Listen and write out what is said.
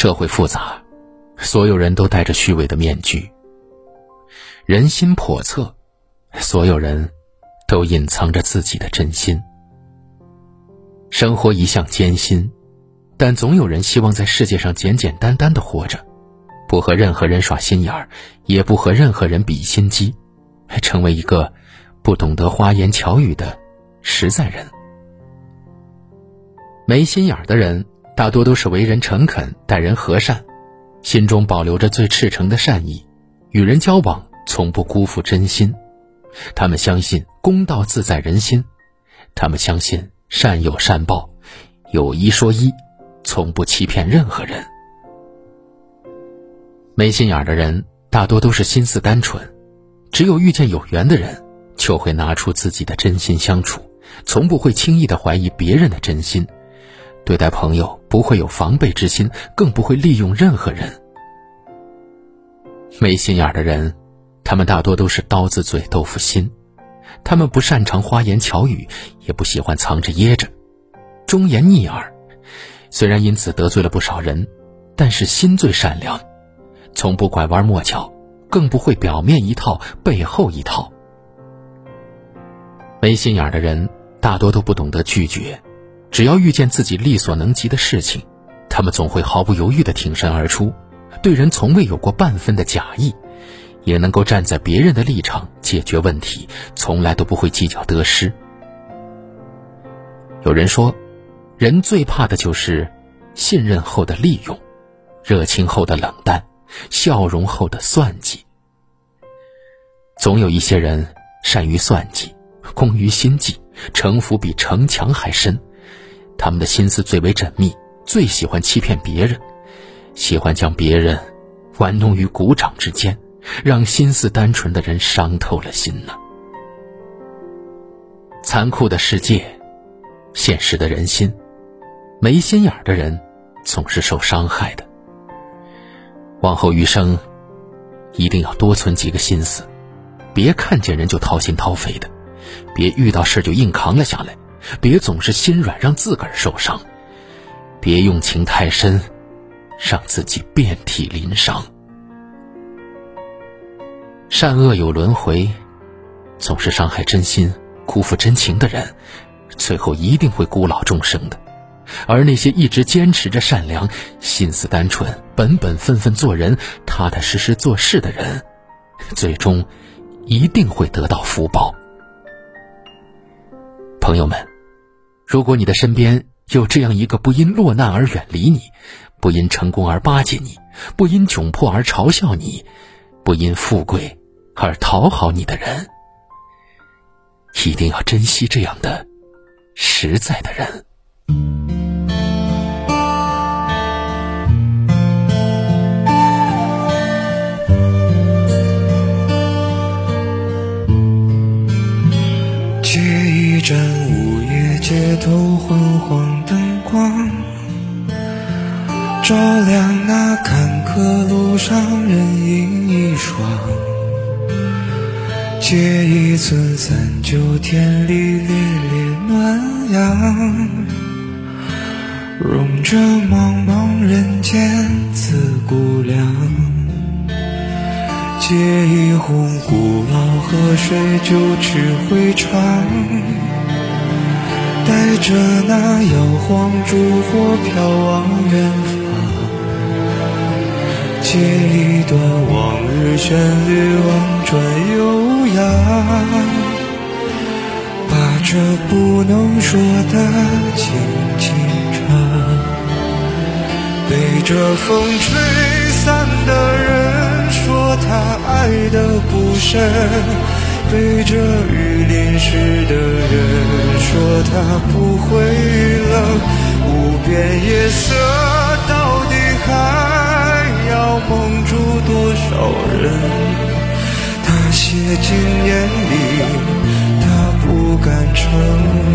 社会复杂，所有人都戴着虚伪的面具。人心叵测，所有人都隐藏着自己的真心。生活一向艰辛，但总有人希望在世界上简简单单的活着，不和任何人耍心眼儿，也不和任何人比心机，成为一个不懂得花言巧语的实在人。没心眼儿的人，大多都是为人诚恳、待人和善，心中保留着最赤诚的善意，与人交往。从不辜负真心，他们相信公道自在人心，他们相信善有善报，有一说一，从不欺骗任何人。没心眼的人大多都是心思单纯，只有遇见有缘的人，就会拿出自己的真心相处，从不会轻易的怀疑别人的真心，对待朋友不会有防备之心，更不会利用任何人。没心眼的人。他们大多都是刀子嘴豆腐心，他们不擅长花言巧语，也不喜欢藏着掖着，忠言逆耳。虽然因此得罪了不少人，但是心最善良，从不拐弯抹角，更不会表面一套背后一套。没心眼的人大多都不懂得拒绝，只要遇见自己力所能及的事情，他们总会毫不犹豫地挺身而出，对人从未有过半分的假意。也能够站在别人的立场解决问题，从来都不会计较得失。有人说，人最怕的就是信任后的利用，热情后的冷淡，笑容后的算计。总有一些人善于算计，工于心计，城府比城墙还深。他们的心思最为缜密，最喜欢欺骗别人，喜欢将别人玩弄于股掌之间。让心思单纯的人伤透了心呢。残酷的世界，现实的人心，没心眼的人总是受伤害的。往后余生，一定要多存几个心思，别看见人就掏心掏肺的，别遇到事就硬扛了下来，别总是心软让自个儿受伤，别用情太深，让自己遍体鳞伤。善恶有轮回，总是伤害真心、辜负真情的人，最后一定会孤老终生的。而那些一直坚持着善良、心思单纯、本本分分做人、踏踏实实做事的人，最终一定会得到福报。朋友们，如果你的身边有这样一个不因落难而远离你，不因成功而巴结你，不因窘迫而嘲笑你，不因富贵。而讨好你的人，一定要珍惜这样的实在的人。街头昏黄灯光，照亮那坎坷路上人影一双。借一寸三九天里烈烈暖阳，融着茫茫人间自古凉。借一泓古老河水九曲回肠，带着那摇晃烛火飘往远方。借一段往日旋律婉转悠扬。把这不能说的轻轻唱，被这风吹散的人说他爱的不深，被这雨淋湿的人说他不会冷，无边夜色到底还要蒙住多少人？它写进眼里，他不敢承认。